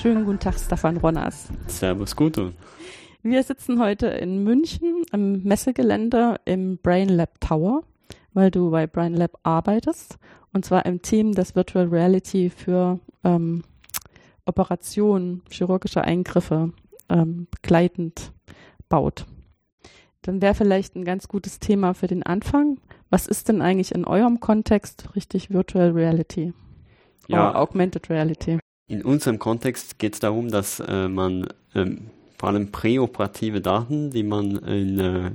Schönen guten Tag, Stefan Ronners. Servus, Gudrun. Wir sitzen heute in München im Messegelände im Brain Lab Tower, weil du bei Brain Lab arbeitest und zwar im Team, das Virtual Reality für ähm, Operationen, chirurgische Eingriffe ähm, begleitend baut. Dann wäre vielleicht ein ganz gutes Thema für den Anfang. Was ist denn eigentlich in eurem Kontext richtig Virtual Reality? Ja, Augmented Reality. In unserem Kontext geht es darum, dass äh, man ähm, vor allem präoperative Daten, die man in, äh,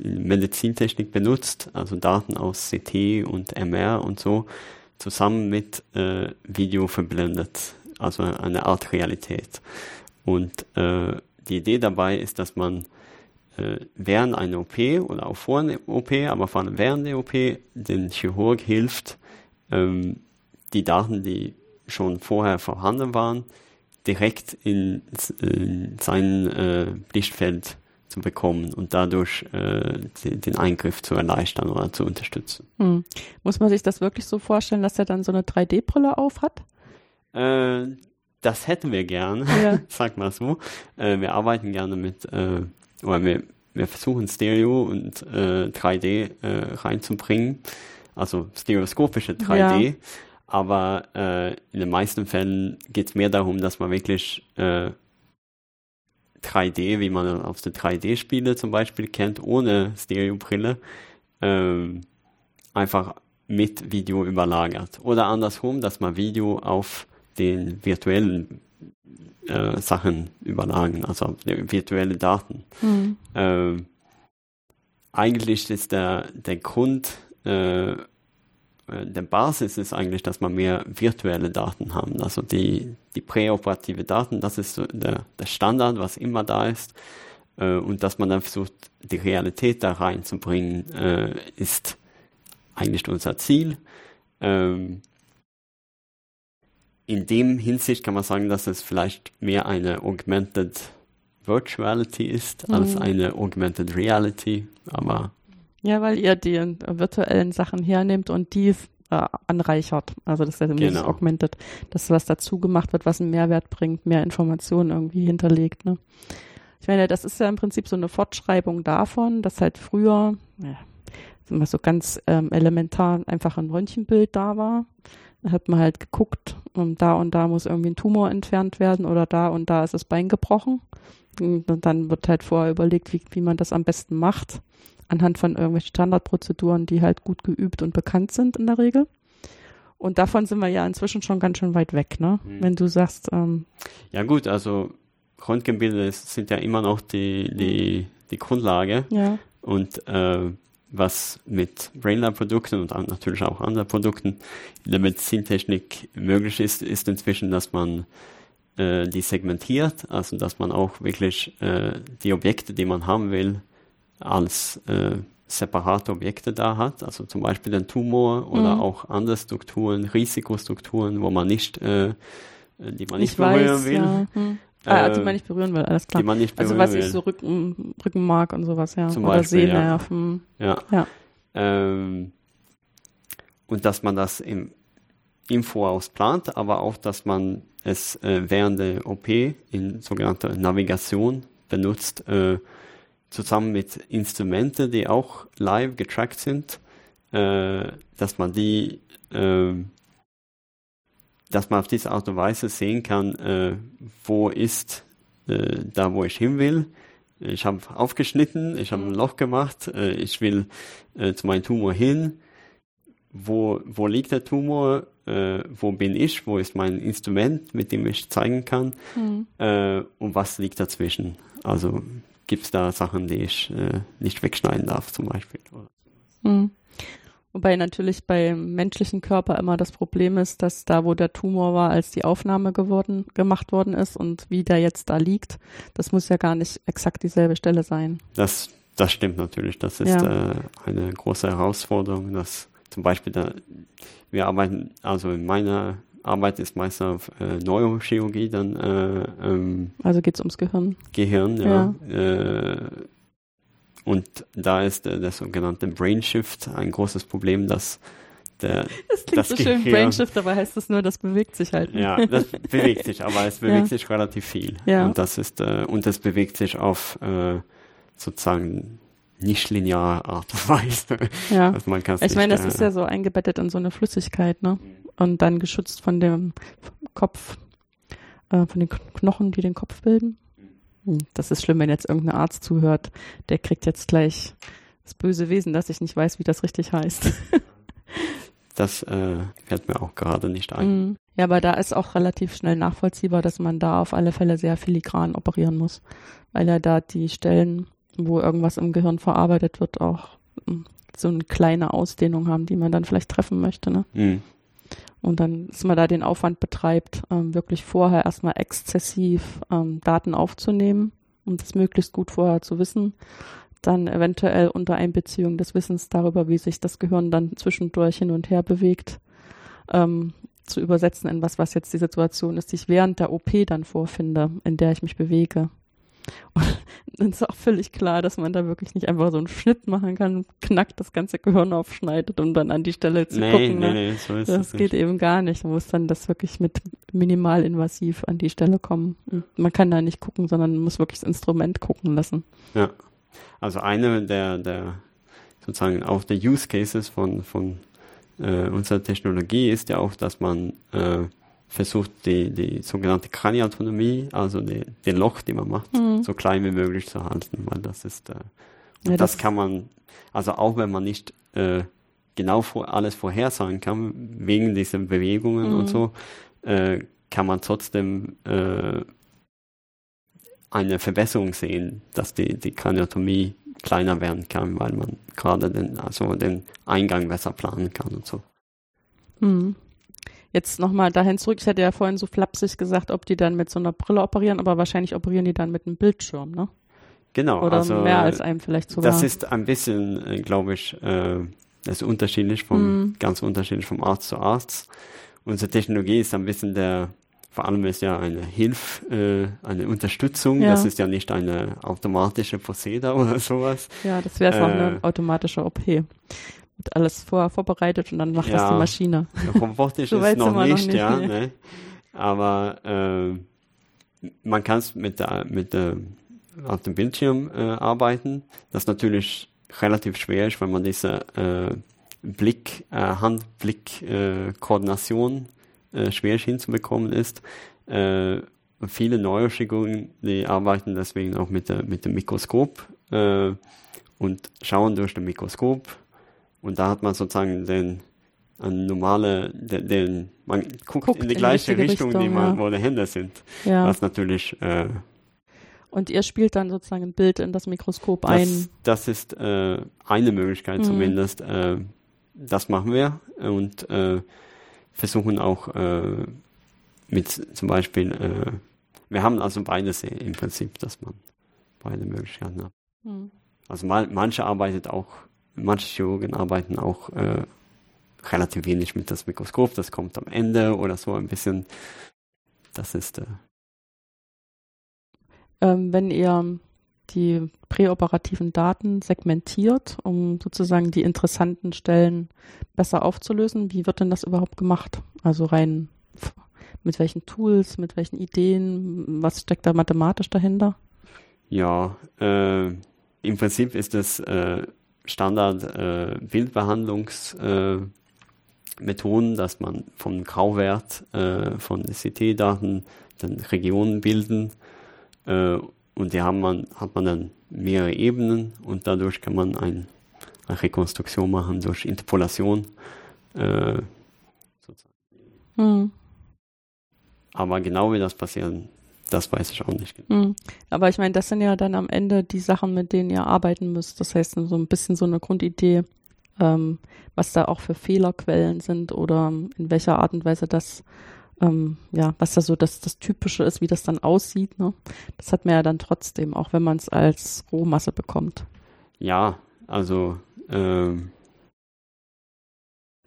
in, Medizintechnik benutzt, also Daten aus CT und MR und so, zusammen mit äh, Video verblendet, also eine Art Realität. Und äh, die Idee dabei ist, dass man äh, während einer OP oder auch vor einer OP, aber vor allem während der OP, den Chirurg hilft, ähm, die Daten, die schon vorher vorhanden waren, direkt in, in sein äh, Lichtfeld zu bekommen und dadurch äh, den Eingriff zu erleichtern oder zu unterstützen. Hm. Muss man sich das wirklich so vorstellen, dass er dann so eine 3D-Brille auf hat? Äh, das hätten wir gerne, ja. sag mal so. Äh, wir arbeiten gerne mit, äh, oder wir, wir versuchen Stereo und äh, 3D äh, reinzubringen, also stereoskopische 3D. Ja. Aber äh, in den meisten Fällen geht es mehr darum, dass man wirklich äh, 3D, wie man aus den 3D-Spiele zum Beispiel kennt, ohne Stereobrille, ähm, einfach mit Video überlagert. Oder andersrum, dass man Video auf den virtuellen äh, Sachen überlagern, also virtuelle Daten. Mhm. Ähm, eigentlich ist der, der Grund, äh, der Basis ist eigentlich, dass man mehr virtuelle Daten haben. Also die, die präoperative Daten, das ist der, der Standard, was immer da ist. Äh, und dass man dann versucht, die Realität da reinzubringen, äh, ist eigentlich unser Ziel. Ähm, in dem Hinsicht kann man sagen, dass es vielleicht mehr eine Augmented Virtuality ist mhm. als eine Augmented Reality, aber ja, weil ihr die virtuellen Sachen hernehmt und die äh, anreichert. Also das ist ja genau. augmented, dass was dazu gemacht wird, was einen Mehrwert bringt, mehr Informationen irgendwie hinterlegt. Ne? Ich meine, das ist ja im Prinzip so eine Fortschreibung davon, dass halt früher, ja, immer so ganz ähm, elementar einfach ein Röntgenbild da war. Da hat man halt geguckt, um, da und da muss irgendwie ein Tumor entfernt werden oder da und da ist das Bein gebrochen. Und dann wird halt vorher überlegt, wie, wie man das am besten macht anhand von irgendwelchen Standardprozeduren, die halt gut geübt und bekannt sind in der Regel. Und davon sind wir ja inzwischen schon ganz schön weit weg, ne? Mhm. Wenn du sagst. Ähm, ja gut, also Röntgenbilder sind ja immer noch die, die, die Grundlage. Ja. Und äh, was mit Brainlab-Produkten und natürlich auch anderen Produkten in der Medizintechnik möglich ist, ist inzwischen, dass man äh, die segmentiert, also dass man auch wirklich äh, die Objekte, die man haben will, als äh, separate Objekte da hat, also zum Beispiel den Tumor oder mhm. auch andere Strukturen, Risikostrukturen, wo man nicht, äh, die man nicht ich berühren weiß, will. Ja. Hm. Ah, die man nicht berühren will, alles klar. Die man nicht berühren also was ich so Rücken, Rückenmark und sowas, ja. Zum oder Beispiel, Sehnerven. Ja. ja. Ähm, und dass man das im, im Voraus plant, aber auch, dass man es äh, während der OP in sogenannter Navigation benutzt, äh, zusammen mit Instrumenten, die auch live getrackt sind, äh, dass man die, äh, dass man auf diese Art und Weise sehen kann, äh, wo ist äh, da, wo ich hin will. Ich habe aufgeschnitten, ich habe ein Loch gemacht, äh, ich will äh, zu meinem Tumor hin. Wo, wo liegt der Tumor? wo bin ich? Wo ist mein Instrument, mit dem ich zeigen kann? Mhm. und was liegt dazwischen? Also gibt es da Sachen, die ich äh, nicht wegschneiden darf, zum Beispiel. Mhm. Wobei natürlich beim menschlichen Körper immer das Problem ist, dass da, wo der Tumor war, als die Aufnahme geworden, gemacht worden ist und wie der jetzt da liegt, das muss ja gar nicht exakt dieselbe Stelle sein. Das, das stimmt natürlich. Das ist ja. äh, eine große Herausforderung, dass zum Beispiel da, wir arbeiten, also in meiner Arbeit ist meist auf äh, Neurochirurgie dann. Äh, ähm, also geht es ums Gehirn. Gehirn, ja. ja. Äh, und da ist der sogenannte Brain Shift ein großes Problem, dass der, das klingt das so schön Brainshift, dabei heißt es nur, das bewegt sich halt. Ja, das bewegt sich, aber es bewegt ja. sich relativ viel. Ja. Und das ist, äh, und das bewegt sich auf äh, sozusagen nicht lineare Art und Weise. Ja. Also man ich meine, das äh, ist ja so eingebettet in so eine Flüssigkeit, ne? Und dann geschützt von dem Kopf, äh, von den Knochen, die den Kopf bilden. Hm, das ist schlimm, wenn jetzt irgendein Arzt zuhört, der kriegt jetzt gleich das böse Wesen, dass ich nicht weiß, wie das richtig heißt. das äh, fällt mir auch gerade nicht ein. Mhm. Ja, aber da ist auch relativ schnell nachvollziehbar, dass man da auf alle Fälle sehr filigran operieren muss, weil ja da die Stellen, wo irgendwas im Gehirn verarbeitet wird, auch hm, so eine kleine Ausdehnung haben, die man dann vielleicht treffen möchte. Ne? Mhm. Und dann, dass man da den Aufwand betreibt, ähm, wirklich vorher erstmal exzessiv ähm, Daten aufzunehmen, um das möglichst gut vorher zu wissen dann eventuell unter Einbeziehung des Wissens darüber, wie sich das Gehirn dann zwischendurch hin und her bewegt, ähm, zu übersetzen in was, was jetzt die Situation ist, die ich während der OP dann vorfinde, in der ich mich bewege. Und dann ist auch völlig klar, dass man da wirklich nicht einfach so einen Schnitt machen kann, knackt das ganze Gehirn aufschneidet, um dann an die Stelle zu nee, gucken. Nee, ne? nee, so ist das geht nicht. eben gar nicht. Man muss dann das wirklich mit minimalinvasiv an die Stelle kommen. Man kann da nicht gucken, sondern man muss wirklich das Instrument gucken lassen. Ja. Also eine der, der sozusagen auch der Use Cases von, von äh, unserer Technologie ist ja auch, dass man äh, versucht, die, die sogenannte Kraniautonomie, also die, den Loch, den man macht, mhm. so klein wie möglich zu halten, weil das ist, äh, ja, das, das, kann man, also auch wenn man nicht äh, genau vor, alles vorhersagen kann, wegen dieser Bewegungen mhm. und so, äh, kann man trotzdem äh, eine Verbesserung sehen, dass die, die Kraniotomie kleiner werden kann, weil man gerade den, also den Eingang besser planen kann und so. Hm. Jetzt nochmal dahin zurück. Ich hatte ja vorhin so flapsig gesagt, ob die dann mit so einer Brille operieren, aber wahrscheinlich operieren die dann mit einem Bildschirm, ne? Genau. Oder also, mehr als einem vielleicht sogar. Das ist ein bisschen, äh, glaube ich, äh, das ist unterschiedlich vom, hm. ganz unterschiedlich vom Arzt zu Arzt. Unsere Technologie ist ein bisschen der, vor allem ist ja eine Hilfe, äh, eine Unterstützung. Ja. Das ist ja nicht eine automatische Prozeder oder sowas. Ja, das wäre äh, auch eine automatische OP. Alles vorher vorbereitet und dann macht ja, das die Maschine. Robotisch so ist noch nicht, noch nicht, ja. Ne? Aber äh, man kann es mit, der, mit der, auf dem Bildschirm äh, arbeiten. Das ist natürlich relativ schwer ist, wenn man diese äh, Blick, äh, Hand-Blick-Koordination äh, schwer hinzubekommen ist. Äh, viele Neurochirurgen, die arbeiten deswegen auch mit, der, mit dem Mikroskop äh, und schauen durch das Mikroskop und da hat man sozusagen den eine normale, den, den man guckt, guckt in die gleiche in Richtung, Richtung, die man, ja. wo die Hände sind. Ja. Was natürlich äh, und ihr spielt dann sozusagen ein Bild in das Mikroskop das, ein. Das ist äh, eine Möglichkeit mhm. zumindest. Äh, das machen wir und äh, versuchen auch äh, mit zum Beispiel, äh, wir haben also beides im Prinzip, dass man beide Möglichkeiten hat. Mhm. Also mal, manche arbeitet auch, manche Chirurgen arbeiten auch äh, relativ wenig mit das Mikroskop, das kommt am Ende oder so ein bisschen. Das ist äh, ähm, wenn ihr die präoperativen Daten segmentiert, um sozusagen die interessanten Stellen besser aufzulösen. Wie wird denn das überhaupt gemacht? Also rein mit welchen Tools, mit welchen Ideen, was steckt da mathematisch dahinter? Ja, äh, im Prinzip ist es äh, Standard äh, Bildbehandlungsmethoden, äh, dass man vom Grauwert äh, von CT-Daten dann Regionen bilden äh, und die haben man, hat man dann mehrere Ebenen und dadurch kann man ein, eine Rekonstruktion machen durch Interpolation. Äh, hm. Aber genau wie das passiert, das weiß ich auch nicht genau. Hm. Aber ich meine, das sind ja dann am Ende die Sachen, mit denen ihr arbeiten müsst. Das heißt, so ein bisschen so eine Grundidee, ähm, was da auch für Fehlerquellen sind oder in welcher Art und Weise das ähm, ja, was da so das, das Typische ist, wie das dann aussieht, ne? Das hat man ja dann trotzdem, auch wenn man es als Rohmasse bekommt. Ja, also ähm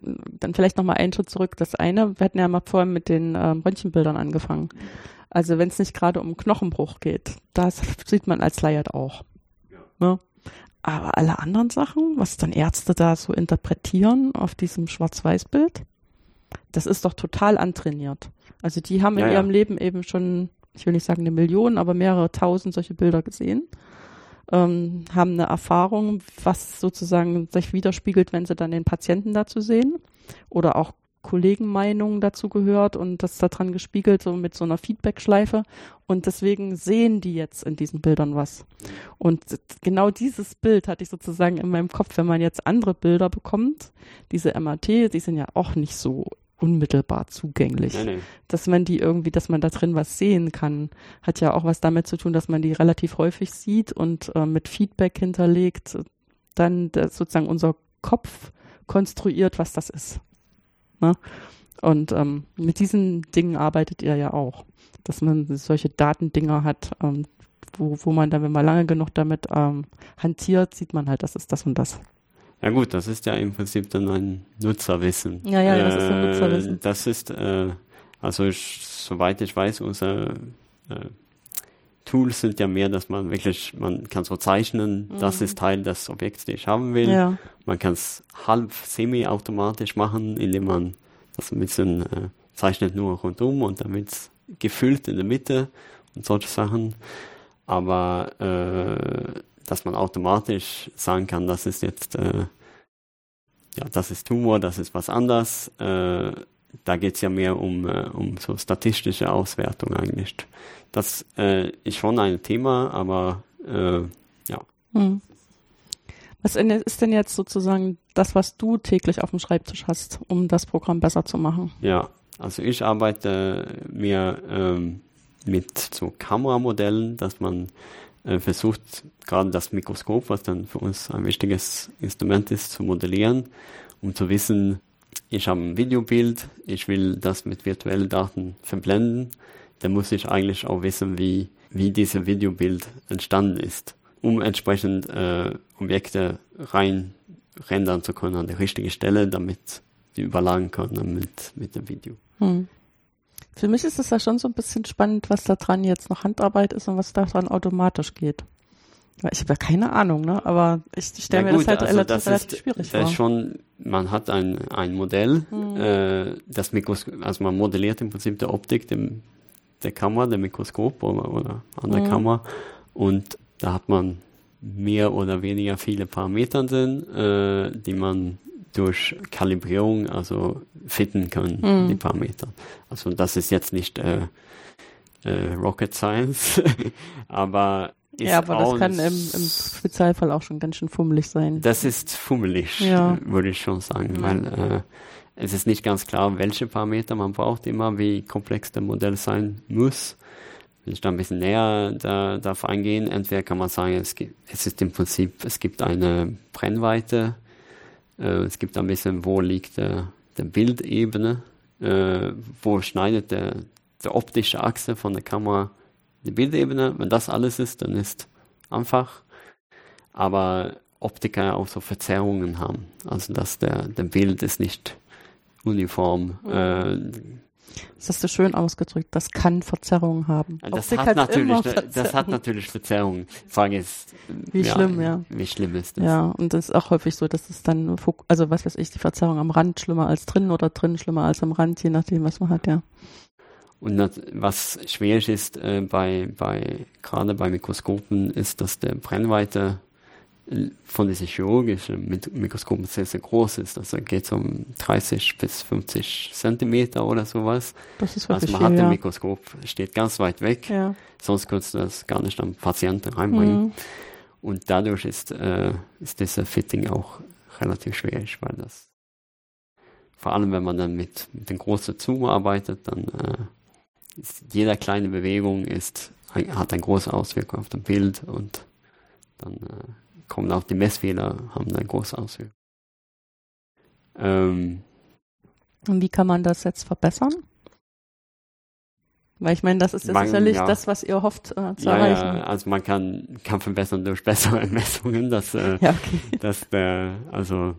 dann vielleicht nochmal einen Schritt zurück. Das eine, wir hatten ja mal vorhin mit den ähm, Röntgenbildern angefangen. Also wenn es nicht gerade um Knochenbruch geht, das sieht man als Laie auch. Ja. Ne? Aber alle anderen Sachen, was dann Ärzte da so interpretieren auf diesem Schwarz-Weiß-Bild, das ist doch total antrainiert. Also die haben in ja, ihrem Leben eben schon, ich will nicht sagen eine Million, aber mehrere tausend solche Bilder gesehen, ähm, haben eine Erfahrung, was sozusagen sich widerspiegelt, wenn sie dann den Patienten dazu sehen oder auch Kollegenmeinungen dazu gehört und das daran gespiegelt, so mit so einer Feedback-Schleife. Und deswegen sehen die jetzt in diesen Bildern was. Und genau dieses Bild hatte ich sozusagen in meinem Kopf, wenn man jetzt andere Bilder bekommt. Diese MAT, die sind ja auch nicht so unmittelbar zugänglich. Nee, nee. Dass man die irgendwie, dass man da drin was sehen kann, hat ja auch was damit zu tun, dass man die relativ häufig sieht und äh, mit Feedback hinterlegt, dann sozusagen unser Kopf konstruiert, was das ist. Ne? Und ähm, mit diesen Dingen arbeitet ihr ja auch, dass man solche Datendinger hat, ähm, wo, wo man dann, wenn man lange genug damit ähm, hantiert, sieht man halt, das ist das und das. Ja gut, das ist ja im Prinzip dann ein Nutzerwissen. Ja, ja, das ist ein äh, Nutzerwissen. Das ist, äh, also ich, soweit ich weiß, unser äh, Tools sind ja mehr, dass man wirklich, man kann so zeichnen, mhm. das ist Teil des Objekts, den ich haben will. Ja. Man kann es halb semi-automatisch machen, indem man das ein bisschen äh, zeichnet nur rundum und damit gefüllt in der Mitte und solche Sachen. Aber äh, dass man automatisch sagen kann, das ist jetzt, äh, ja, das ist Tumor, das ist was anderes. Äh, da geht es ja mehr um, äh, um so statistische Auswertung eigentlich. Das äh, ist schon ein Thema, aber äh, ja. Hm. Was ist denn jetzt sozusagen das, was du täglich auf dem Schreibtisch hast, um das Programm besser zu machen? Ja, also ich arbeite mehr ähm, mit so Kameramodellen, dass man äh, versucht, gerade das Mikroskop, was dann für uns ein wichtiges Instrument ist, zu modellieren, um zu wissen, ich habe ein Videobild, ich will das mit virtuellen Daten verblenden, dann muss ich eigentlich auch wissen, wie, wie dieses Videobild entstanden ist, um entsprechend äh, Objekte rein rendern zu können an der richtigen Stelle, damit die überlagen können mit, mit dem Video. Hm. Für mich ist es ja schon so ein bisschen spannend, was da dran jetzt noch Handarbeit ist und was da dran automatisch geht. Ich habe ja keine Ahnung, ne? aber ich stelle ja, mir gut, das halt also relativ, das relativ ist, schwierig das vor. Ist schon, man hat ein, ein Modell, hm. äh, das Mikroskop, also man modelliert im Prinzip der Optik dem, der Kamera, der Mikroskop oder, oder an der hm. Kamera und da hat man mehr oder weniger viele Parameter drin, äh, die man durch Kalibrierung also fitten kann, hm. die Parameter. Also das ist jetzt nicht äh, äh, Rocket Science, aber ja, aber das kann im, im, Spezialfall auch schon ganz schön fummelig sein. Das ist fummelig, ja. würde ich schon sagen, ja. weil äh, es ist nicht ganz klar, welche Parameter man braucht, immer wie komplex der Modell sein muss. Wenn ich da ein bisschen näher da, darauf eingehen, entweder kann man sagen, es, gibt, es ist im Prinzip, es gibt eine Brennweite, äh, es gibt ein bisschen, wo liegt der, der Bildebene, äh, wo schneidet der, der optische Achse von der Kamera die Bildebene. Wenn das alles ist, dann ist einfach. Aber Optiker auch so Verzerrungen haben. Also dass der, der Bild ist nicht uniform. Mhm. Äh, das hast du schön ausgedrückt. Das kann Verzerrungen haben. Das hat, natürlich, das hat natürlich Verzerrungen. Die Frage ist, wie ja, schlimm, ja. Wie schlimm ist das? Ja, und das ist auch häufig so, dass es dann, also was weiß ich, die Verzerrung am Rand schlimmer als drin oder drin schlimmer als am Rand, je nachdem, was man hat, ja. Und was schwierig ist äh, bei, bei, gerade bei Mikroskopen, ist, dass der Brennweite äh, von diesen chirurgischen Mikroskopen sehr, sehr groß ist. Also geht es um 30 bis 50 Zentimeter oder sowas. Das ist wirklich Also man viel, hat ja. ein Mikroskop, steht ganz weit weg. Ja. Sonst kannst du das gar nicht am Patienten reinbringen. Mhm. Und dadurch ist, äh, ist dieser Fitting auch relativ schwierig, weil das vor allem wenn man dann mit, mit den großen Zoom arbeitet, dann äh, jeder kleine Bewegung ist, hat eine große Auswirkung auf das Bild und dann äh, kommen auch die Messfehler, haben eine große Auswirkung. Ähm, und wie kann man das jetzt verbessern? Weil ich meine, das ist man, sicherlich ja. das, was ihr hofft äh, zu ja, erreichen. Ja, also man kann, kann verbessern durch bessere Messungen. Dass, äh, ja, okay. dass der, also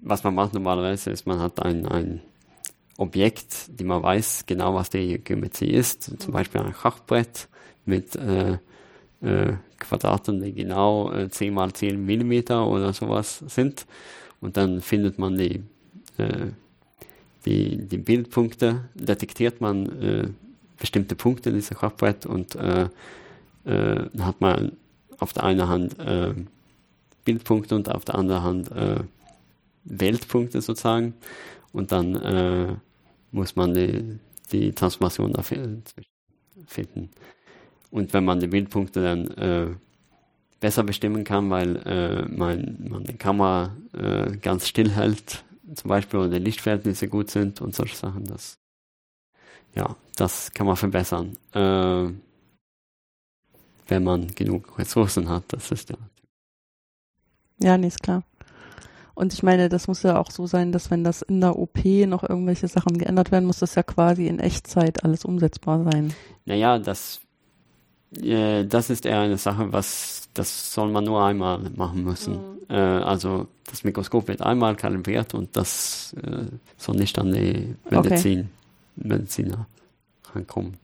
was man macht normalerweise ist, man hat ein, ein Objekt, die man weiß genau, was die Geometrie ist. Zum Beispiel ein Schachbrett mit, äh, äh, Quadraten, die genau äh, 10 mal 10 Millimeter oder sowas sind. Und dann findet man die, äh, die, die Bildpunkte, detektiert man äh, bestimmte Punkte in diesem Schachbrett und äh, äh, hat man auf der einen Hand äh, Bildpunkte und auf der anderen Hand äh, Weltpunkte sozusagen. Und dann muss man die, die Transformation finden. Und wenn man die Bildpunkte dann äh, besser bestimmen kann, weil äh, man, man die Kamera äh, ganz still hält, zum Beispiel, oder die Lichtverhältnisse gut sind und solche Sachen, das, ja, das kann man verbessern. Äh, wenn man genug Ressourcen hat, das ist ja. Ja, nee, ist klar. Und ich meine, das muss ja auch so sein, dass wenn das in der OP noch irgendwelche Sachen geändert werden, muss das ja quasi in Echtzeit alles umsetzbar sein. Naja, das, äh, das ist eher eine Sache, was, das soll man nur einmal machen müssen. Mhm. Äh, also das Mikroskop wird einmal kalibriert und das äh, soll nicht an die Medizin, okay. Mediziner rankommen.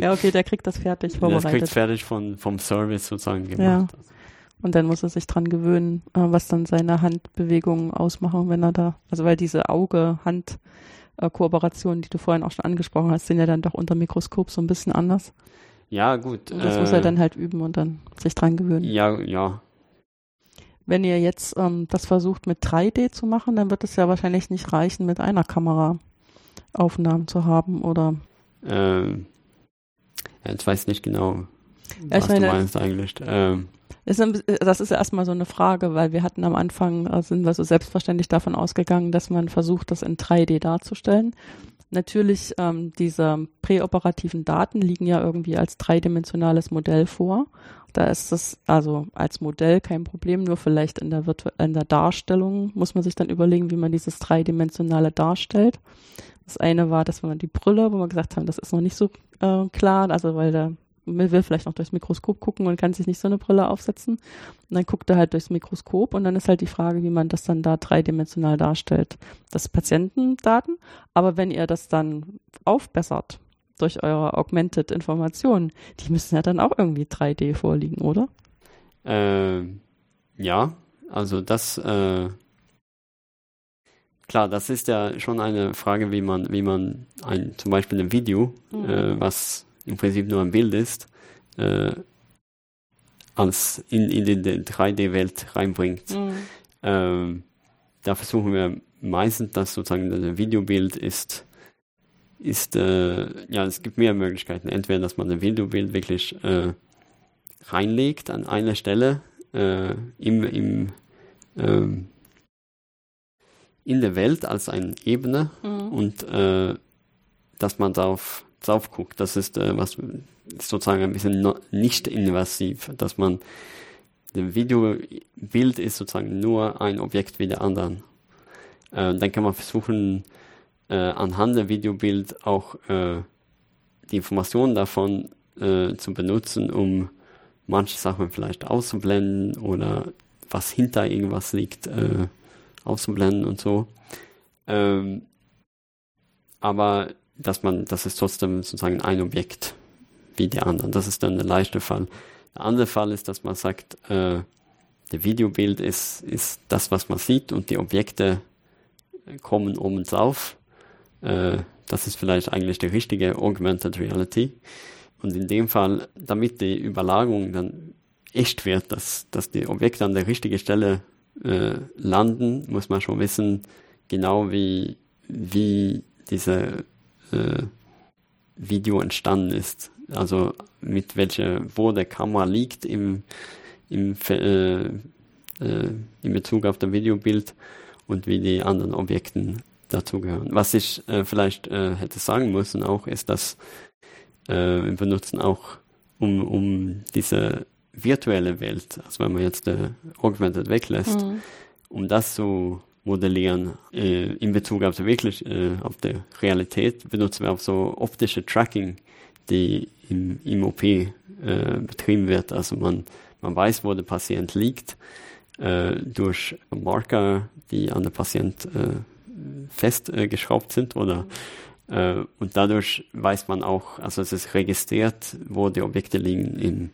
ja, okay, der kriegt das fertig vorbereitet. Der kriegt fertig von, vom Service sozusagen gemacht. Ja. Und dann muss er sich dran gewöhnen, äh, was dann seine Handbewegungen ausmachen, wenn er da, also weil diese Auge-Hand-Kooperationen, die du vorhin auch schon angesprochen hast, sind ja dann doch unter Mikroskop so ein bisschen anders. Ja, gut. Und das äh, muss er äh, dann halt üben und dann sich dran gewöhnen. Ja, ja. Wenn ihr jetzt ähm, das versucht mit 3D zu machen, dann wird es ja wahrscheinlich nicht reichen, mit einer Kamera Aufnahmen zu haben, oder? Ähm, ja, jetzt weiß ich nicht genau, ja, was meine, du meinst eigentlich. Ähm, das ist erstmal so eine Frage, weil wir hatten am Anfang, äh, sind wir so selbstverständlich davon ausgegangen, dass man versucht, das in 3D darzustellen. Natürlich, ähm, diese präoperativen Daten liegen ja irgendwie als dreidimensionales Modell vor. Da ist das also als Modell kein Problem, nur vielleicht in der, Virtu in der Darstellung muss man sich dann überlegen, wie man dieses dreidimensionale darstellt. Das eine war, dass man die Brille, wo wir gesagt haben, das ist noch nicht so äh, klar, also weil man will vielleicht noch durchs Mikroskop gucken und kann sich nicht so eine Brille aufsetzen. Und dann guckt er halt durchs Mikroskop und dann ist halt die Frage, wie man das dann da dreidimensional darstellt. Das Patientendaten, aber wenn ihr das dann aufbessert durch eure Augmented Informationen, die müssen ja dann auch irgendwie 3D vorliegen, oder? Äh, ja, also das, äh, klar, das ist ja schon eine Frage, wie man, wie man ein, zum Beispiel ein Video, mhm. äh, was im Prinzip nur ein Bild ist, äh, als in, in die 3D-Welt reinbringt. Mhm. Ähm, da versuchen wir meistens, dass sozusagen das Videobild ist, ist äh, ja, es gibt mehr Möglichkeiten. Entweder, dass man ein Videobild wirklich äh, reinlegt an einer Stelle äh, im, im ähm, in der Welt als eine Ebene mhm. und äh, dass man darauf drauf guckt. Das ist äh, was sozusagen ein bisschen no, nicht invasiv, dass man das Videobild ist sozusagen nur ein Objekt wie der anderen. Äh, dann kann man versuchen, äh, anhand der Videobild auch äh, die Informationen davon äh, zu benutzen, um manche Sachen vielleicht auszublenden oder was hinter irgendwas liegt, äh, auszublenden und so. Ähm, aber dass man, das ist trotzdem sozusagen ein Objekt wie die anderen. Das ist dann der leichte Fall. Der andere Fall ist, dass man sagt, äh, der Videobild ist, ist das, was man sieht und die Objekte kommen oben drauf. Äh, das ist vielleicht eigentlich die richtige Augmented Reality. Und in dem Fall, damit die Überlagerung dann echt wird, dass, dass die Objekte an der richtigen Stelle äh, landen, muss man schon wissen, genau wie, wie diese äh, Video entstanden ist. Also mit welcher, wo der Kamera liegt im, im, äh, äh, in Bezug auf das Videobild und wie die anderen Objekten dazugehören. Was ich äh, vielleicht äh, hätte sagen müssen auch, ist, dass äh, wir benutzen auch um, um diese virtuelle Welt, also wenn man jetzt äh, Augmented weglässt, mhm. um das zu modellieren äh, in Bezug auf, wirklich, äh, auf die Realität, benutzen wir auch so optische Tracking, die im, im OP äh, betrieben wird. Also man, man weiß, wo der Patient liegt, äh, durch Marker, die an der Patient äh, festgeschraubt sind oder äh, und dadurch weiß man auch, also es ist registriert, wo die Objekte liegen im,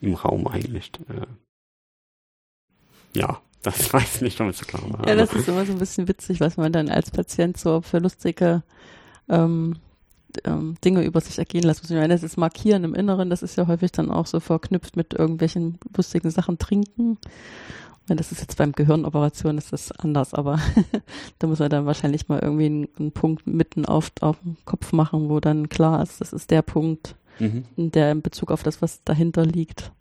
im Raum eigentlich. Äh, ja, das weiß ich nicht, es so klar war. Ja, das ist immer so ein bisschen witzig, was man dann als Patient so für lustige ähm, ähm, Dinge über sich ergehen lässt. Ich meine, das ist Markieren im Inneren, das ist ja häufig dann auch so verknüpft mit irgendwelchen lustigen Sachen trinken. Und das ist jetzt beim Gehirnoperation ist das anders, aber da muss man dann wahrscheinlich mal irgendwie einen, einen, Punkt mitten auf, auf dem Kopf machen, wo dann klar ist, das ist der Punkt, mhm. der in Bezug auf das, was dahinter liegt,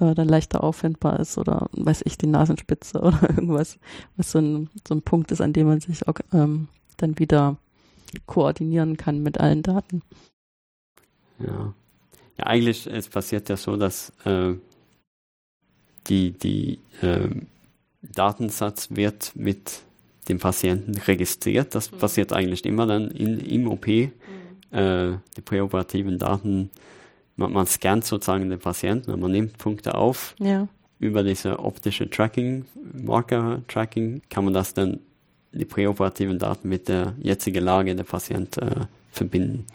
äh, dann leichter auffindbar ist oder weiß ich, die Nasenspitze oder irgendwas, was so ein, so ein Punkt ist, an dem man sich auch, ähm, dann wieder koordinieren kann mit allen Daten. Ja. Ja, eigentlich es passiert ja so, dass äh, die, die äh, Datensatz wird mit dem Patienten registriert. Das mhm. passiert eigentlich immer dann in, im OP. Mhm. Äh, die präoperativen Daten, man, man, scannt sozusagen den Patienten und man nimmt Punkte auf. Ja. Über diese optische Tracking, Marker-Tracking, kann man das dann die präoperativen Daten mit der jetzigen Lage der Patient äh, verbinden.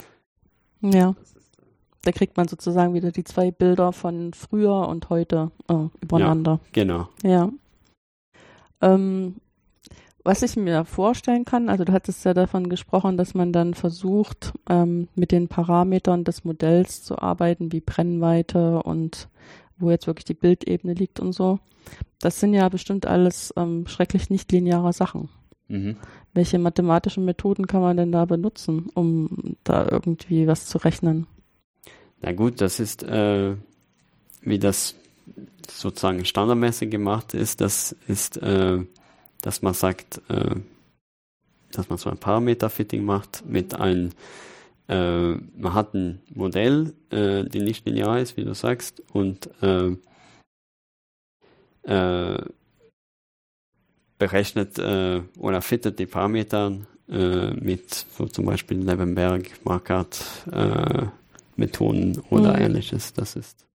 Ja. Da kriegt man sozusagen wieder die zwei Bilder von früher und heute äh, übereinander. Ja, genau. Ja. Ähm, was ich mir vorstellen kann, also du hattest ja davon gesprochen, dass man dann versucht, ähm, mit den Parametern des Modells zu arbeiten, wie Brennweite und wo jetzt wirklich die Bildebene liegt und so. Das sind ja bestimmt alles ähm, schrecklich nicht lineare Sachen. Mhm. Welche mathematischen Methoden kann man denn da benutzen, um da irgendwie was zu rechnen? Na gut, das ist, äh, wie das sozusagen standardmäßig gemacht ist, das ist, äh, dass man sagt, äh, dass man so ein Parameter-Fitting macht mit einem, äh, man hat ein Modell, äh, die nicht linear ist, wie du sagst, und äh, äh, berechnet äh, oder fittet die Parameter äh, mit so zum Beispiel Levenberg, Markart Methoden oder mhm. ähnliches. Das ist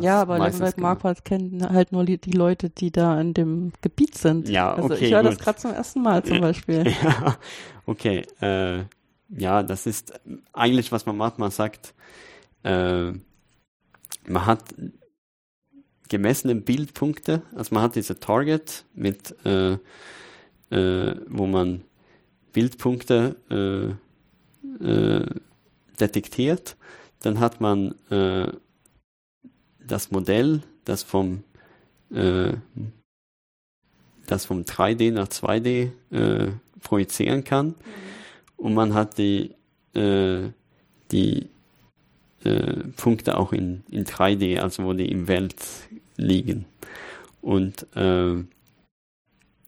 ja, aber Levenberg Marquardt kennen halt nur die, Leute, die da in dem Gebiet sind. Ja, also okay. Ich höre das gerade zum ersten Mal zum Beispiel. Ja, okay. Äh, ja, das ist eigentlich, was man macht. Man sagt, äh, man hat gemessene Bildpunkte. Also man hat diese Target mit, äh, äh, wo man Bildpunkte äh, äh detektiert. Dann hat man äh, das Modell, das vom äh, das vom 3D nach 2D projizieren kann. Und man hat die, die äh, Punkte auch in, in 3D, also wo die im Welt liegen. Und äh,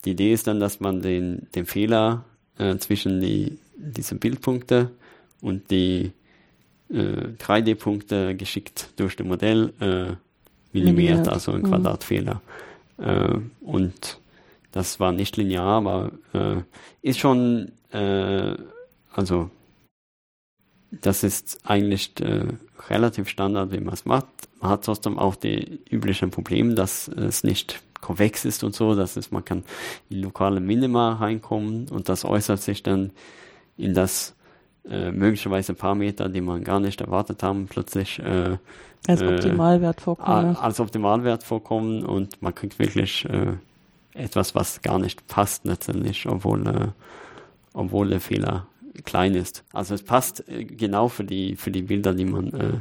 die Idee ist dann, dass man den, den Fehler äh, zwischen die, diese Bildpunkte und die äh, 3D-Punkte geschickt durch das Modell äh, minimiert, also ein mhm. Quadratfehler. Äh, und das war nicht linear, aber äh, ist schon, äh, also das ist eigentlich äh, relativ Standard, wie man es macht. Man hat trotzdem auch die üblichen Probleme, dass es nicht konvex ist und so, dass es, man kann in lokale Minima reinkommen und das äußert sich dann in das äh, möglicherweise Parameter, die man gar nicht erwartet haben, plötzlich äh, als äh, Optimalwert vorkommen. Als Optimalwert vorkommen und man kriegt wirklich äh, etwas, was gar nicht passt letztendlich, obwohl, äh, obwohl der Fehler klein ist. Also es passt genau für die, für die Bilder, die man, äh,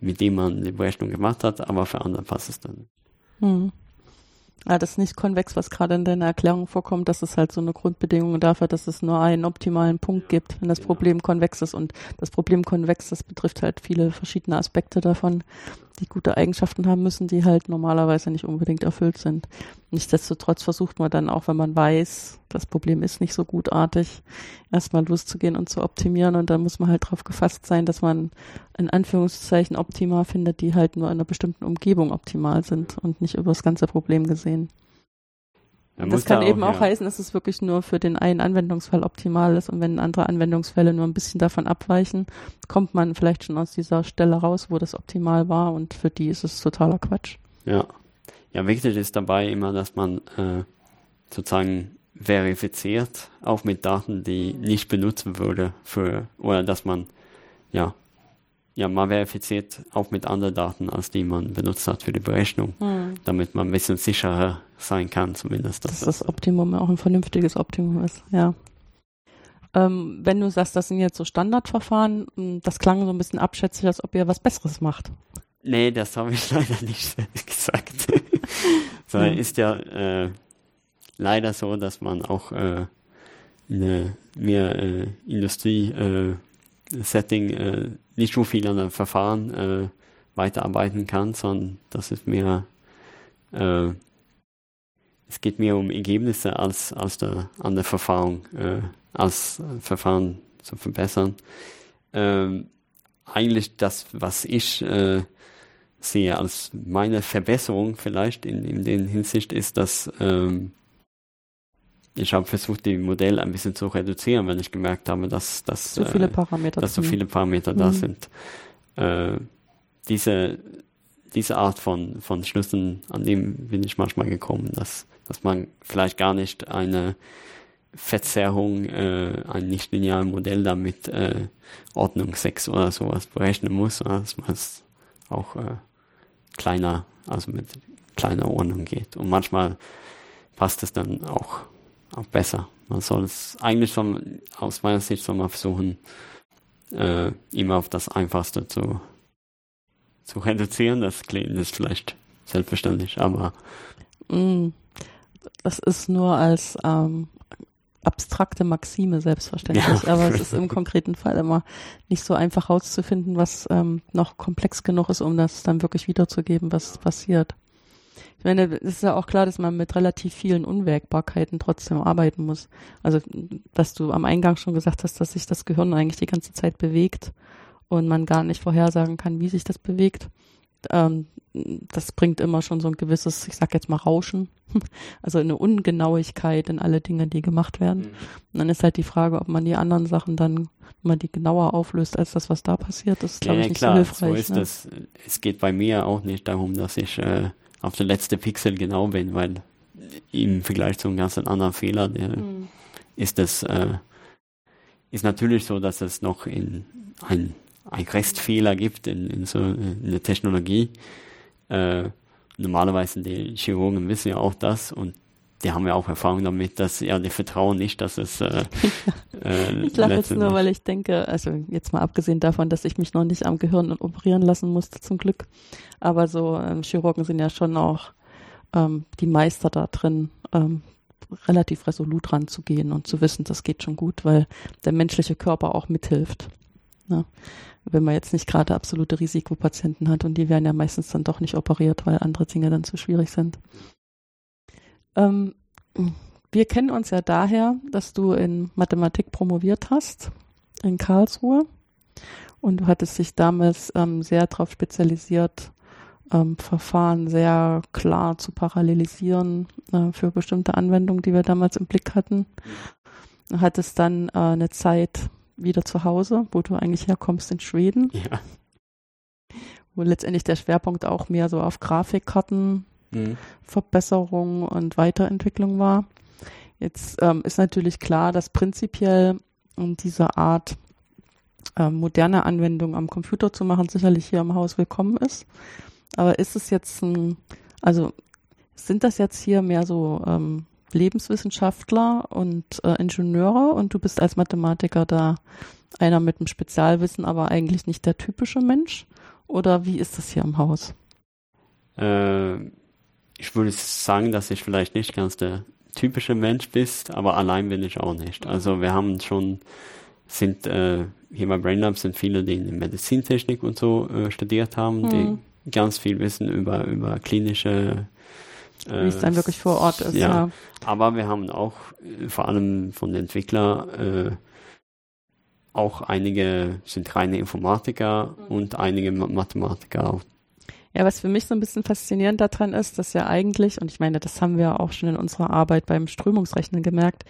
mit denen man die Berechnung gemacht hat, aber für andere passt es dann. Hm. Ja, das ist nicht konvex, was gerade in deiner Erklärung vorkommt, das ist halt so eine Grundbedingung dafür, dass es nur einen optimalen Punkt gibt, wenn das genau. Problem konvex ist. Und das Problem konvex, das betrifft halt viele verschiedene Aspekte davon, die gute Eigenschaften haben müssen, die halt normalerweise nicht unbedingt erfüllt sind. Nichtsdestotrotz versucht man dann auch, wenn man weiß, das Problem ist nicht so gutartig, erstmal loszugehen und zu optimieren. Und dann muss man halt darauf gefasst sein, dass man in Anführungszeichen optimal findet, die halt nur in einer bestimmten Umgebung optimal sind und nicht über das ganze Problem gesehen. Das kann eben auch, ja. heißen, dass es wirklich nur für den einen Anwendungsfall optimal ist und wenn andere Anwendungsfälle nur ein bisschen davon abweichen, kommt man vielleicht schon aus dieser Stelle raus, wo das optimal war und für die ist es totaler Quatsch. Ja. Ja, wichtig ist dabei immer, dass man äh, sozusagen verifiziert, auch mit Daten, die nicht benutzen würde für, oder dass man, ja, ja, man verifiziert auch mit anderen Daten, als die man benutzt hat für die Berechnung, mhm. damit man ein bisschen sicherer sein kann, zumindest. Dass, dass das Optimum auch ein vernünftiges Optimum ist, ja. Ähm, wenn du sagst, das sind jetzt so Standardverfahren, hm, das klang so ein bisschen abschätzig, als ob ihr was Besseres macht. Nee, das habe ich leider nicht gesagt. Sondern ja. ist ja äh, leider so, dass man auch äh, eine mehr äh, Industrie-Setting äh, äh, nicht so viel an dem Verfahren äh, weiterarbeiten kann, sondern das ist mehr äh, es geht mehr um Ergebnisse als, als der, an der Verfahren, äh, als Verfahren zu verbessern. Ähm, eigentlich das, was ich äh, sehe als meine Verbesserung vielleicht in, in der Hinsicht ist, dass ähm, ich habe versucht, die Modelle ein bisschen zu reduzieren, wenn ich gemerkt habe, dass, dass, so viele äh, Parameter, dass so viele Parameter mhm. da sind. Äh, diese, diese Art von, von Schlüssen, an dem bin ich manchmal gekommen, dass, dass man vielleicht gar nicht eine Verzerrung, äh, ein nicht-lineares Modell damit äh, Ordnung 6 oder sowas berechnen muss, dass man es auch äh, kleiner, also mit kleiner Ordnung geht. Und manchmal passt es dann auch auch besser. Man soll es eigentlich von, aus meiner Sicht soll man versuchen, äh, immer auf das Einfachste zu, zu reduzieren. Das klingt ist vielleicht selbstverständlich, aber mm, das ist nur als ähm, abstrakte Maxime selbstverständlich, ja. aber es ist im konkreten Fall immer nicht so einfach herauszufinden, was ähm, noch komplex genug ist, um das dann wirklich wiederzugeben, was passiert. Ich meine, es ist ja auch klar, dass man mit relativ vielen Unwägbarkeiten trotzdem arbeiten muss. Also, dass du am Eingang schon gesagt hast, dass sich das Gehirn eigentlich die ganze Zeit bewegt und man gar nicht vorhersagen kann, wie sich das bewegt. Ähm, das bringt immer schon so ein gewisses, ich sag jetzt mal Rauschen, also eine Ungenauigkeit in alle Dinge, die gemacht werden. Mhm. Und dann ist halt die Frage, ob man die anderen Sachen dann, man die genauer auflöst als das, was da passiert, das ist, glaube ja, ich, nicht klar, so hilfreich. So ist ne? das. Es geht bei mir auch nicht darum, dass ich äh, auf den letzten Pixel genau bin, weil im Vergleich zu einem ganz anderen Fehler der, mhm. ist das äh, ist natürlich so, dass es noch in ein, ein Restfehler gibt in, in so in der Technologie. Äh, normalerweise die Chirurgen wissen ja auch das und die haben ja auch Erfahrung damit, dass ja, die vertrauen nicht, dass es. Äh, äh, ich lache jetzt nur, weil ich denke, also jetzt mal abgesehen davon, dass ich mich noch nicht am Gehirn operieren lassen musste, zum Glück. Aber so ähm, Chirurgen sind ja schon auch ähm, die Meister da drin, ähm, relativ resolut ranzugehen und zu wissen, das geht schon gut, weil der menschliche Körper auch mithilft. Ne? Wenn man jetzt nicht gerade absolute Risikopatienten hat und die werden ja meistens dann doch nicht operiert, weil andere Dinge dann zu schwierig sind. Ähm, wir kennen uns ja daher, dass du in Mathematik promoviert hast in Karlsruhe und du hattest dich damals ähm, sehr darauf spezialisiert, ähm, Verfahren sehr klar zu parallelisieren äh, für bestimmte Anwendungen, die wir damals im Blick hatten. Du hattest dann äh, eine Zeit wieder zu Hause, wo du eigentlich herkommst in Schweden. Ja. Wo letztendlich der Schwerpunkt auch mehr so auf Grafikkarten Verbesserung und Weiterentwicklung war. Jetzt ähm, ist natürlich klar, dass prinzipiell um diese Art ähm, moderne Anwendung am Computer zu machen, sicherlich hier im Haus willkommen ist. Aber ist es jetzt ein, also sind das jetzt hier mehr so ähm, Lebenswissenschaftler und äh, Ingenieure und du bist als Mathematiker da einer mit einem Spezialwissen, aber eigentlich nicht der typische Mensch? Oder wie ist das hier im Haus? Äh, ich würde sagen, dass ich vielleicht nicht ganz der typische Mensch bist, aber allein bin ich auch nicht. Also wir haben schon, sind äh, hier bei BrainLab sind viele, die in Medizintechnik und so äh, studiert haben, mhm. die ganz viel wissen über, über klinische äh, wie es dann wirklich vor Ort ist. Ja, ja. aber wir haben auch äh, vor allem von den Entwicklern äh, auch einige sind reine Informatiker mhm. und einige Mathematiker auch ja, was für mich so ein bisschen faszinierend daran ist, dass ja eigentlich, und ich meine, das haben wir auch schon in unserer Arbeit beim Strömungsrechnen gemerkt,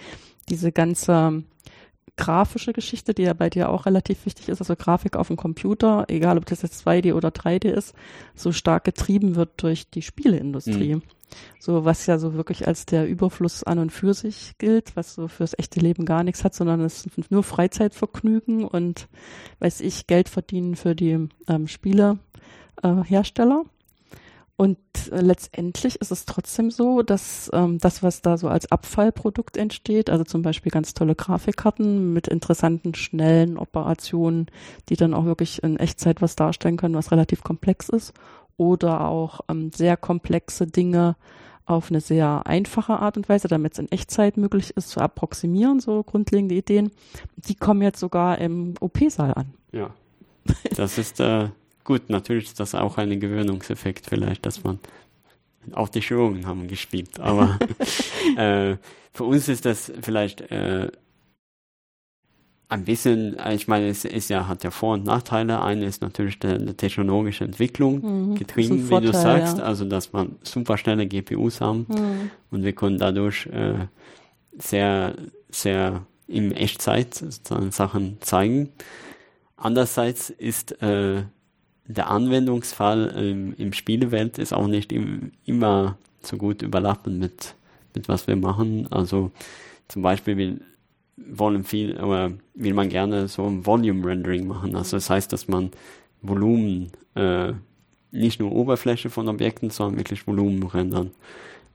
diese ganze grafische Geschichte, die ja bei dir auch relativ wichtig ist, also Grafik auf dem Computer, egal ob das jetzt 2D oder 3D ist, so stark getrieben wird durch die Spieleindustrie. Mhm. So, was ja so wirklich als der Überfluss an und für sich gilt, was so fürs echte Leben gar nichts hat, sondern es ist nur Freizeitvergnügen und, weiß ich, Geld verdienen für die ähm, Spielehersteller. Äh, und äh, letztendlich ist es trotzdem so, dass ähm, das, was da so als Abfallprodukt entsteht, also zum Beispiel ganz tolle Grafikkarten mit interessanten, schnellen Operationen, die dann auch wirklich in Echtzeit was darstellen können, was relativ komplex ist, oder auch ähm, sehr komplexe Dinge auf eine sehr einfache Art und Weise, damit es in Echtzeit möglich ist, zu approximieren, so grundlegende Ideen, die kommen jetzt sogar im OP-Saal an. Ja, das ist äh, Gut, natürlich ist das auch ein Gewöhnungseffekt vielleicht, dass man auch die Chirurgen haben gespielt, aber äh, für uns ist das vielleicht äh, ein bisschen, ich meine, es ist ja, hat ja Vor- und Nachteile. Eine ist natürlich die, die technologische Entwicklung mhm, getrieben, Vorteil, wie du sagst, ja. also dass man super schnelle GPUs haben mhm. und wir können dadurch äh, sehr, sehr in Echtzeit Sachen zeigen. Andererseits ist äh, der Anwendungsfall im, im Spielewelt ist auch nicht im, immer so gut überlappen mit, mit was wir machen. Also zum Beispiel will, wollen viel, oder will man gerne so ein Volume Rendering machen. Also das heißt, dass man Volumen, äh, nicht nur Oberfläche von Objekten, sondern wirklich Volumen rendern.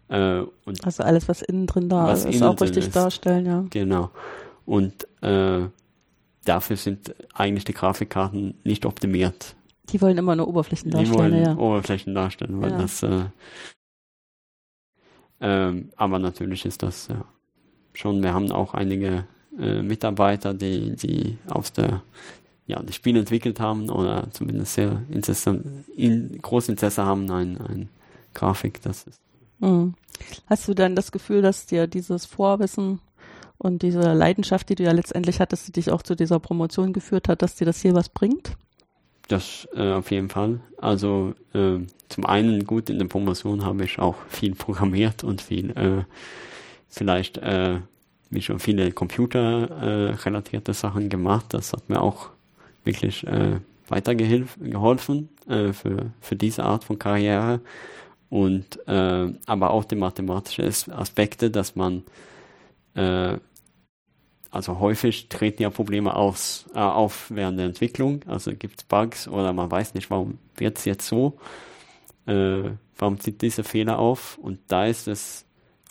Äh, also alles, was innen drin da ist, ist auch richtig ist. darstellen, ja. Genau. Und äh, dafür sind eigentlich die Grafikkarten nicht optimiert. Die wollen immer nur Oberflächen darstellen. Die wollen ja. Oberflächen darstellen, weil ja. das äh, ähm, aber natürlich ist das ja schon, wir haben auch einige äh, Mitarbeiter, die, die aus der ja, das Spiel entwickelt haben oder zumindest sehr Interesse, in, großes Interesse haben an, an Grafik. Das ist. Mhm. Hast du dann das Gefühl, dass dir dieses Vorwissen und diese Leidenschaft, die du ja letztendlich hattest, die dich auch zu dieser Promotion geführt hat, dass dir das hier was bringt? Das äh, auf jeden Fall. Also äh, zum einen gut in der Promotion habe ich auch viel programmiert und viel äh, vielleicht äh, wie schon viele computerrelatierte äh, Sachen gemacht. Das hat mir auch wirklich äh, weitergeholfen äh, für, für diese Art von Karriere. Und äh, aber auch die mathematischen Aspekte, dass man äh, also häufig treten ja Probleme aus, äh, auf während der Entwicklung. Also gibt es Bugs oder man weiß nicht, warum wird es jetzt so. Äh, warum zieht dieser Fehler auf? Und da ist es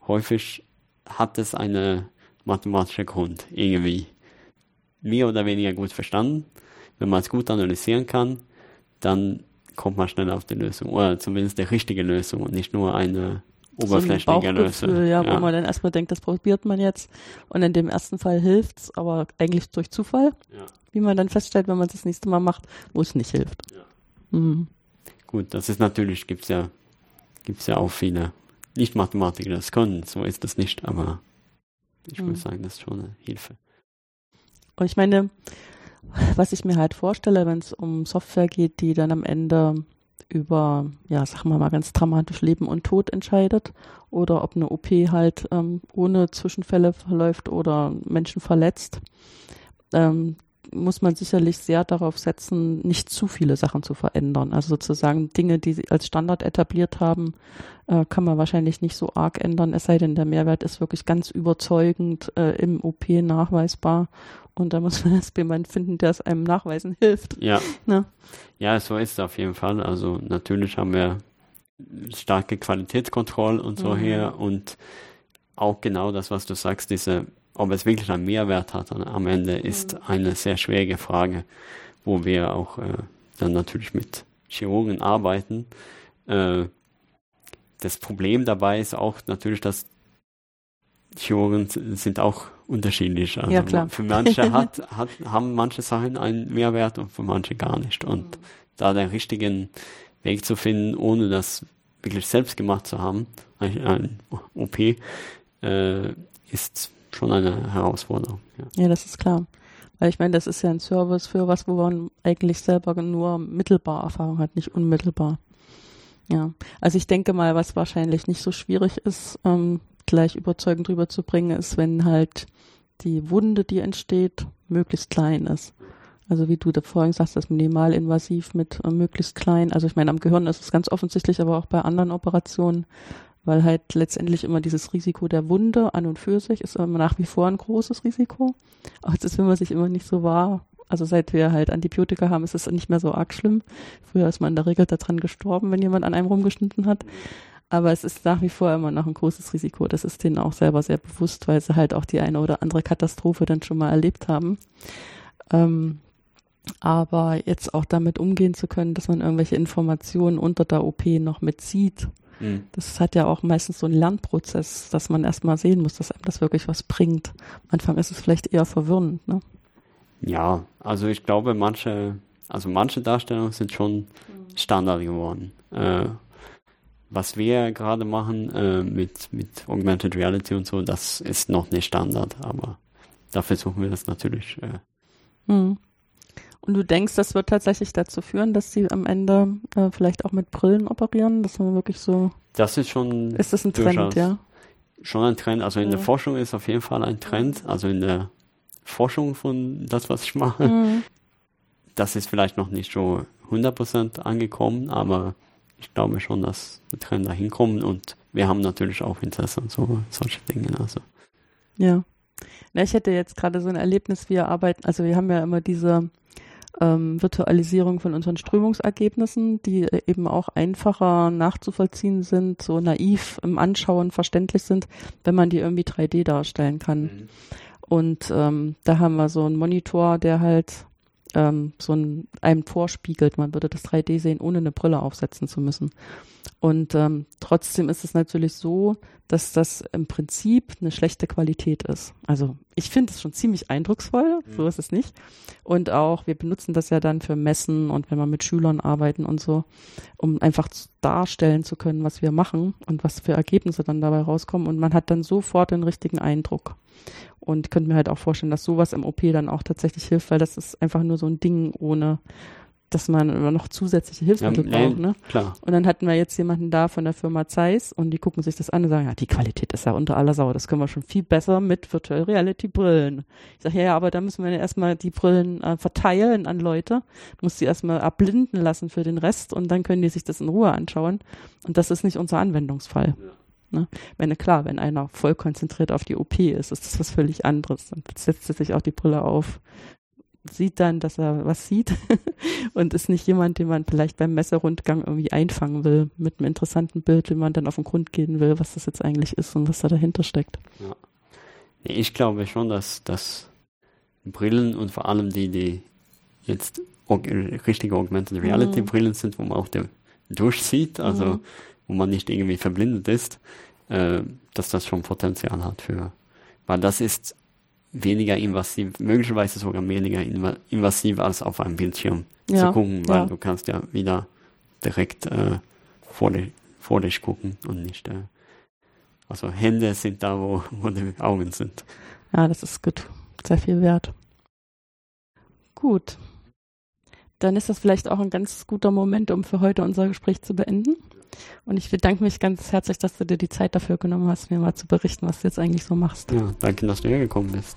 häufig, hat es einen mathematischen Grund irgendwie. Mehr oder weniger gut verstanden. Wenn man es gut analysieren kann, dann kommt man schnell auf die Lösung. Oder zumindest die richtige Lösung und nicht nur eine oberflächliche so. Ja, ja, wo man dann erstmal denkt, das probiert man jetzt und in dem ersten Fall hilft's, aber eigentlich durch Zufall, ja. wie man dann feststellt, wenn man es das nächste Mal macht, wo es nicht hilft. Ja. Mhm. Gut, das ist natürlich, gibt's ja, gibt's ja auch viele Nicht-Mathematiker, das können, so ist das nicht, aber ich mhm. würde sagen, das ist schon eine Hilfe. Und ich meine, was ich mir halt vorstelle, wenn es um Software geht, die dann am Ende über, ja, sagen wir mal ganz dramatisch Leben und Tod entscheidet oder ob eine OP halt ähm, ohne Zwischenfälle verläuft oder Menschen verletzt, ähm, muss man sicherlich sehr darauf setzen, nicht zu viele Sachen zu verändern. Also sozusagen Dinge, die sie als Standard etabliert haben, äh, kann man wahrscheinlich nicht so arg ändern, es sei denn, der Mehrwert ist wirklich ganz überzeugend äh, im OP nachweisbar und da muss man erst jemanden finden, der es einem nachweisen hilft. Ja. Ne? Ja, so ist es auf jeden Fall. Also natürlich haben wir starke Qualitätskontrolle und so mhm. hier und auch genau das, was du sagst, diese, ob es wirklich einen Mehrwert hat am Ende, ist mhm. eine sehr schwierige Frage, wo wir auch äh, dann natürlich mit Chirurgen arbeiten. Äh, das Problem dabei ist auch natürlich, dass Chirurgen sind auch unterschiedlich. Also ja. Für manche hat, hat, haben manche Sachen einen Mehrwert und für manche gar nicht. Und mhm. da den richtigen Weg zu finden, ohne das wirklich selbst gemacht zu haben, ein, ein OP, äh, ist schon eine Herausforderung. Ja. ja, das ist klar. Weil ich meine, das ist ja ein Service für was, wo man eigentlich selber nur mittelbar Erfahrung hat, nicht unmittelbar. Ja, also ich denke mal, was wahrscheinlich nicht so schwierig ist, ähm, gleich überzeugend rüberzubringen, ist, wenn halt die Wunde, die entsteht, möglichst klein ist. Also wie du da vorhin sagst, das minimalinvasiv mit äh, möglichst klein. Also ich meine, am Gehirn ist es ganz offensichtlich, aber auch bei anderen Operationen, weil halt letztendlich immer dieses Risiko der Wunde an und für sich ist immer nach wie vor ein großes Risiko. Auch das will man sich immer nicht so wahr. Also seit wir halt Antibiotika haben, ist es nicht mehr so arg schlimm. Früher ist man in der Regel daran gestorben, wenn jemand an einem rumgeschnitten hat. Aber es ist nach wie vor immer noch ein großes Risiko. Das ist denen auch selber sehr bewusst, weil sie halt auch die eine oder andere Katastrophe dann schon mal erlebt haben. Ähm, aber jetzt auch damit umgehen zu können, dass man irgendwelche Informationen unter der OP noch mitzieht, mhm. das hat ja auch meistens so einen Lernprozess, dass man erstmal sehen muss, dass einem das wirklich was bringt. Am Anfang ist es vielleicht eher verwirrend, ne? Ja, also ich glaube, manche, also manche Darstellungen sind schon mhm. Standard geworden. Äh, was wir gerade machen äh, mit, mit Augmented Reality und so, das ist noch nicht Standard, aber da versuchen wir das natürlich. Äh, mhm. Und du denkst, das wird tatsächlich dazu führen, dass sie am Ende äh, vielleicht auch mit Brillen operieren, dass man wirklich so. Das ist schon. Ist das ein Trend, ja? Schon ein Trend. Also in ja. der Forschung ist auf jeden Fall ein Trend. Also in der Forschung von das, was ich mache. Mhm. Das ist vielleicht noch nicht so 100% angekommen, aber ich glaube schon, dass der Trend dahin kommt und wir haben natürlich auch Interesse an so, solche Dinge. Also. Ja. Na, ich hätte jetzt gerade so ein Erlebnis, wir arbeiten, also wir haben ja immer diese ähm, Virtualisierung von unseren Strömungsergebnissen, die äh, eben auch einfacher nachzuvollziehen sind, so naiv im Anschauen verständlich sind, wenn man die irgendwie 3D darstellen kann. Mhm. Und ähm, da haben wir so einen Monitor, der halt ähm, so ein, einem vorspiegelt. Man würde das 3D sehen, ohne eine Brille aufsetzen zu müssen. Und ähm, trotzdem ist es natürlich so, dass das im Prinzip eine schlechte Qualität ist. Also ich finde es schon ziemlich eindrucksvoll, mhm. so ist es nicht. Und auch, wir benutzen das ja dann für Messen und wenn wir mit Schülern arbeiten und so, um einfach darstellen zu können, was wir machen und was für Ergebnisse dann dabei rauskommen. Und man hat dann sofort den richtigen Eindruck. Und könnte mir halt auch vorstellen, dass sowas im OP dann auch tatsächlich hilft, weil das ist einfach nur so ein Ding ohne dass man immer noch zusätzliche Hilfsmittel ja, braucht. Ne? Klar. Und dann hatten wir jetzt jemanden da von der Firma Zeiss und die gucken sich das an und sagen, ja, die Qualität ist ja unter aller Sau, das können wir schon viel besser mit Virtual Reality Brillen. Ich sage, ja, ja, aber da müssen wir ja erstmal die Brillen äh, verteilen an Leute, du musst die erstmal abblinden lassen für den Rest und dann können die sich das in Ruhe anschauen. Und das ist nicht unser Anwendungsfall. Ja. Ne? Wenn, klar, wenn einer voll konzentriert auf die OP ist, ist das was völlig anderes. Dann setzt er sich auch die Brille auf, sieht dann, dass er was sieht und ist nicht jemand, den man vielleicht beim Messerundgang irgendwie einfangen will mit einem interessanten Bild, wenn man dann auf den Grund gehen will, was das jetzt eigentlich ist und was da dahinter steckt. Ja. Ich glaube schon, dass, dass Brillen und vor allem die, die jetzt richtige Augmented Reality mhm. Brillen sind, wo man auch durchsieht, also mhm. wo man nicht irgendwie verblindet ist, äh, dass das schon Potenzial hat für, weil das ist weniger invasiv, möglicherweise sogar weniger invasiv als auf einem Bildschirm ja, zu gucken, weil ja. du kannst ja wieder direkt äh, vor, dich, vor dich gucken und nicht, äh, also Hände sind da, wo, wo die Augen sind. Ja, das ist gut, sehr viel wert. Gut. Dann ist das vielleicht auch ein ganz guter Moment, um für heute unser Gespräch zu beenden. Und ich bedanke mich ganz herzlich, dass du dir die Zeit dafür genommen hast, mir mal zu berichten, was du jetzt eigentlich so machst. Ja, danke, dass du hergekommen bist.